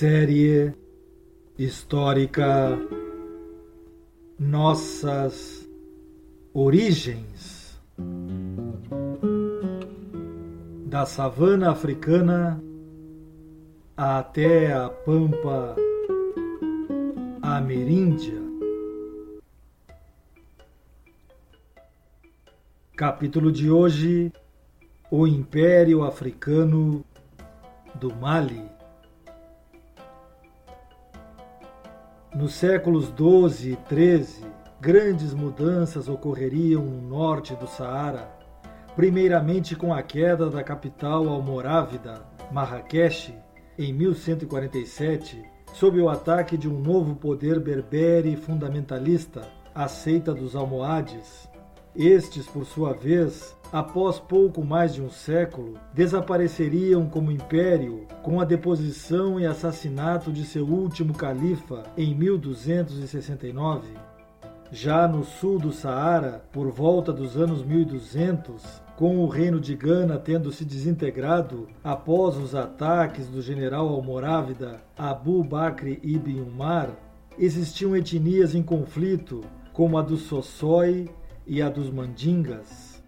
Série histórica Nossas Origens da savana africana até a pampa ameríndia. Capítulo de hoje: O Império Africano do Mali. Nos séculos 12 e 13, grandes mudanças ocorreriam no norte do Saara, primeiramente com a queda da capital almorávida, Marrakech, em 1147, sob o ataque de um novo poder berbere fundamentalista, a seita dos almohades. Estes, por sua vez, após pouco mais de um século, desapareceriam como império com a deposição e assassinato de seu último califa em 1269. Já no sul do Saara, por volta dos anos 1200, com o reino de Gana tendo se desintegrado após os ataques do general almorávida Abu Bakr ibn Umar, existiam etnias em conflito, como a dos Sossoi e a dos Mandingas.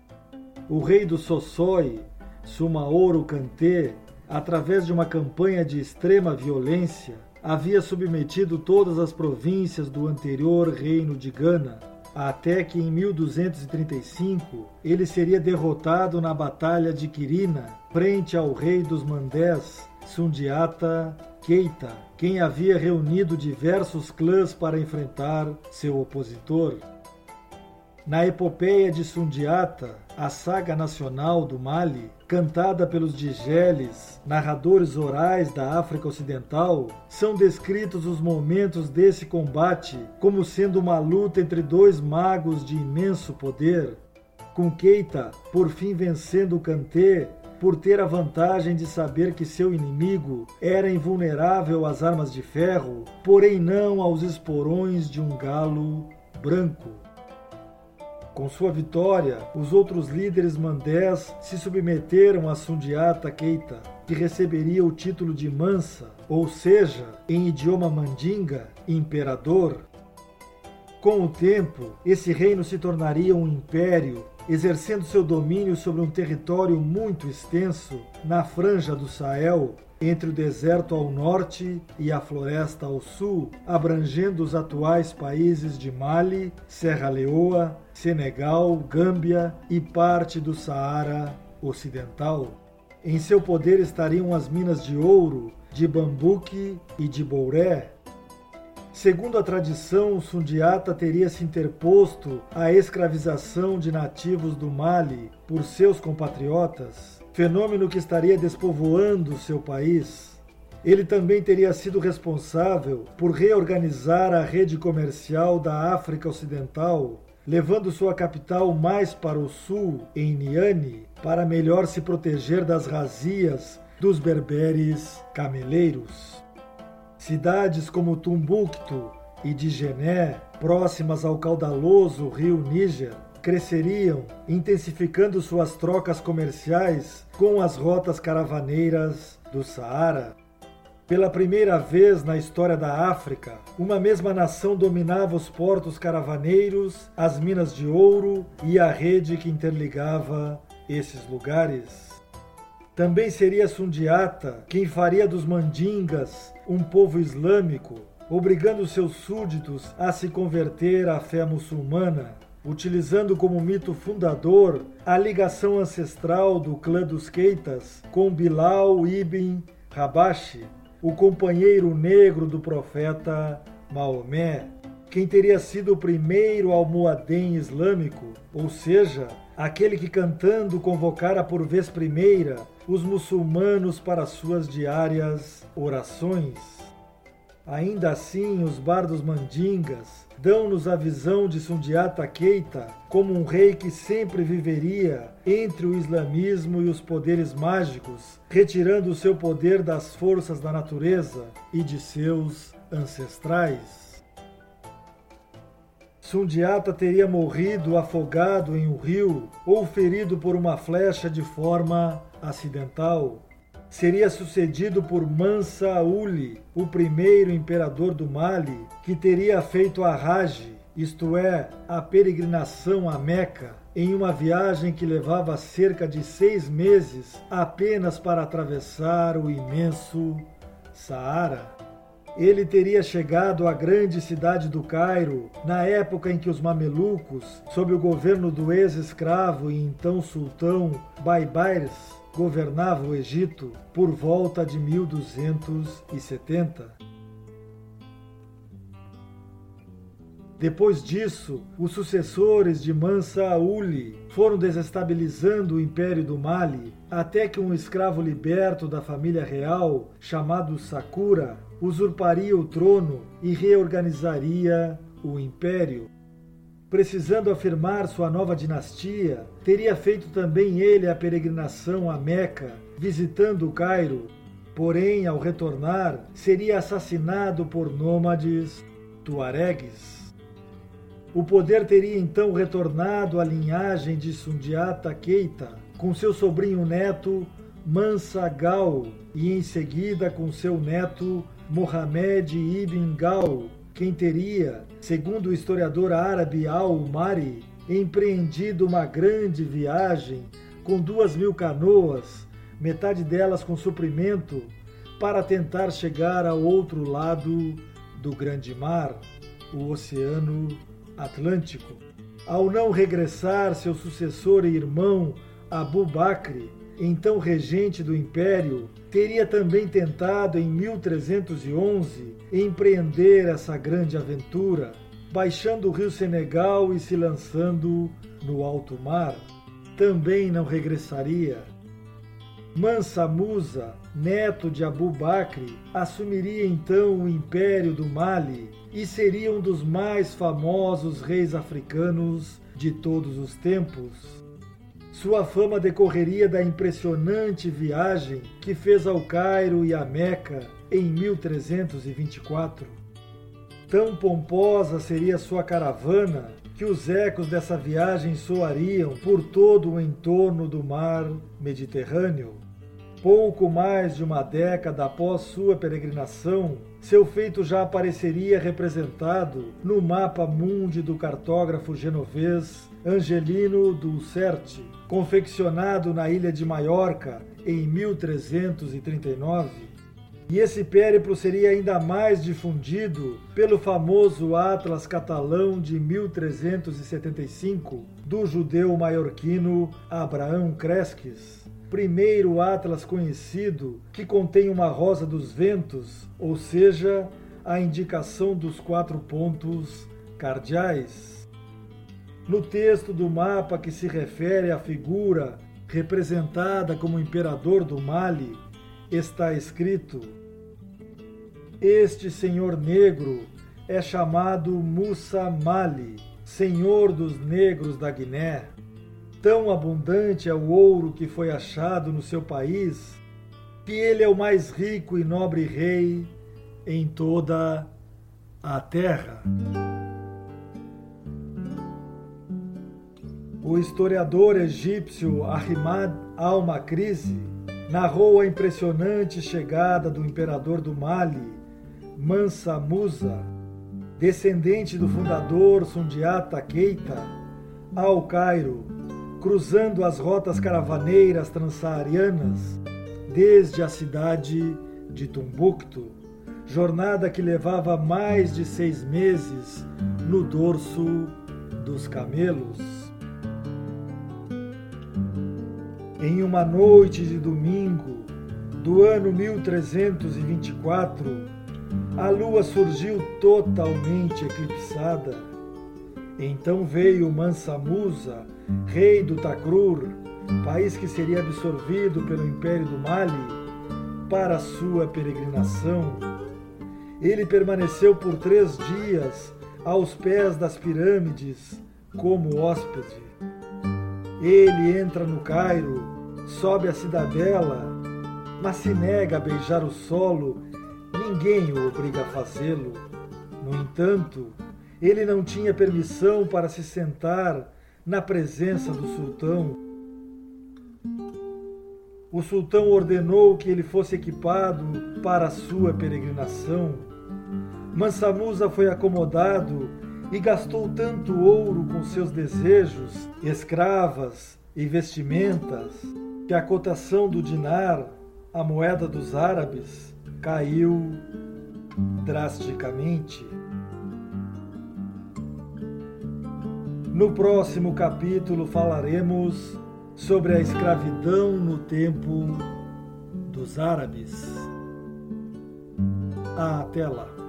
O rei do Sossoi, Sumaoro Kanté, através de uma campanha de extrema violência, havia submetido todas as províncias do anterior reino de Gana, até que em 1235 ele seria derrotado na Batalha de Quirina, frente ao rei dos Mandés, Sundiata Keita, quem havia reunido diversos clãs para enfrentar seu opositor. Na epopeia de Sundiata, a saga nacional do Mali, cantada pelos digeles, narradores orais da África Ocidental, são descritos os momentos desse combate como sendo uma luta entre dois magos de imenso poder, com Keita por fim vencendo Kanté por ter a vantagem de saber que seu inimigo era invulnerável às armas de ferro, porém não aos esporões de um galo branco. Com sua vitória, os outros líderes mandés se submeteram a Sundiata Keita, que receberia o título de Mansa, ou seja, em idioma mandinga, imperador. Com o tempo, esse reino se tornaria um império, exercendo seu domínio sobre um território muito extenso na franja do Sahel, entre o deserto ao norte e a floresta ao sul, abrangendo os atuais países de Mali, Serra Leoa, Senegal, Gâmbia e parte do Saara Ocidental. Em seu poder estariam as minas de ouro, de Bambuque e de Bouré. Segundo a tradição, Sundiata teria se interposto à escravização de nativos do Mali por seus compatriotas fenômeno que estaria despovoando seu país. Ele também teria sido responsável por reorganizar a rede comercial da África Ocidental, levando sua capital mais para o sul, em Niani, para melhor se proteger das razias dos berberes cameleiros. Cidades como Tumbuktu e Digené, próximas ao caudaloso rio Níger, cresceriam, intensificando suas trocas comerciais com as rotas caravaneiras do Saara. Pela primeira vez na história da África, uma mesma nação dominava os portos caravaneiros, as minas de ouro e a rede que interligava esses lugares. Também seria Sundiata quem faria dos mandingas um povo islâmico, obrigando seus súditos a se converter à fé muçulmana utilizando como mito fundador a ligação ancestral do clã dos Keitas com Bilal ibn Rabashi, o companheiro negro do profeta Maomé, quem teria sido o primeiro almoadém islâmico, ou seja, aquele que cantando convocara por vez primeira os muçulmanos para suas diárias orações. Ainda assim, os bardos mandingas dão-nos a visão de Sundiata Keita como um rei que sempre viveria entre o islamismo e os poderes mágicos, retirando o seu poder das forças da natureza e de seus ancestrais. Sundiata teria morrido afogado em um rio ou ferido por uma flecha de forma acidental seria sucedido por Mansa Uli, o primeiro imperador do Mali, que teria feito a Hajj, isto é, a peregrinação a Meca, em uma viagem que levava cerca de seis meses apenas para atravessar o imenso Saara. Ele teria chegado à grande cidade do Cairo na época em que os mamelucos, sob o governo do ex-escravo e então sultão Baibairs, governava o Egito por volta de 1270. Depois disso, os sucessores de Mansa Auli foram desestabilizando o império do Mali até que um escravo liberto da família real, chamado Sakura, usurparia o trono e reorganizaria o império precisando afirmar sua nova dinastia, teria feito também ele a peregrinação a Meca, visitando o Cairo. Porém, ao retornar, seria assassinado por nômades tuaregues. O poder teria então retornado à linhagem de Sundiata Keita, com seu sobrinho neto Mansa Gal, e em seguida com seu neto Mohamed ibn Gal, quem teria, segundo o historiador árabe Al-Mari, empreendido uma grande viagem com duas mil canoas, metade delas com suprimento, para tentar chegar ao outro lado do grande mar, o Oceano Atlântico. Ao não regressar, seu sucessor e irmão Abu Bakr, então regente do império, teria também tentado em 1311 empreender essa grande aventura, baixando o rio Senegal e se lançando no alto mar. Também não regressaria. Mansa Musa, neto de Abu Bakr, assumiria então o império do Mali e seria um dos mais famosos reis africanos de todos os tempos. Sua fama decorreria da impressionante viagem que fez ao Cairo e a Meca em 1324. Tão pomposa seria sua caravana que os ecos dessa viagem soariam por todo o entorno do mar Mediterrâneo. Pouco mais de uma década após sua peregrinação, seu feito já apareceria representado no mapa mundi do cartógrafo genovês Angelino Dulcerte, confeccionado na ilha de Maiorca em 1339. E esse périplo seria ainda mais difundido pelo famoso Atlas catalão de 1375 do judeu maiorquino Abraão Cresques primeiro atlas conhecido que contém uma rosa dos ventos, ou seja, a indicação dos quatro pontos cardeais. No texto do mapa que se refere à figura representada como imperador do Mali, está escrito: Este senhor negro é chamado Musa Mali, senhor dos negros da Guiné. Tão abundante é o ouro que foi achado no seu país, que ele é o mais rico e nobre rei em toda a terra. O historiador egípcio Ahimad al-Makrizi narrou a impressionante chegada do imperador do Mali, Mansa Musa, descendente do fundador Sundiata Keita, ao Cairo cruzando as rotas caravaneiras transsaarianas desde a cidade de Tumbuktu, jornada que levava mais de seis meses no dorso dos camelos. Em uma noite de domingo do ano 1324, a lua surgiu totalmente eclipsada. Então veio Mansa Musa rei do Takrur, país que seria absorvido pelo Império do Mali, para sua peregrinação. Ele permaneceu por três dias aos pés das pirâmides como hóspede. Ele entra no Cairo, sobe a cidadela, mas se nega a beijar o solo, ninguém o obriga a fazê-lo. No entanto, ele não tinha permissão para se sentar na presença do sultão. O sultão ordenou que ele fosse equipado para a sua peregrinação. Mansa Musa foi acomodado e gastou tanto ouro com seus desejos, escravas e vestimentas, que a cotação do dinar, a moeda dos árabes, caiu drasticamente. No próximo capítulo falaremos sobre a escravidão no tempo dos árabes. Até lá!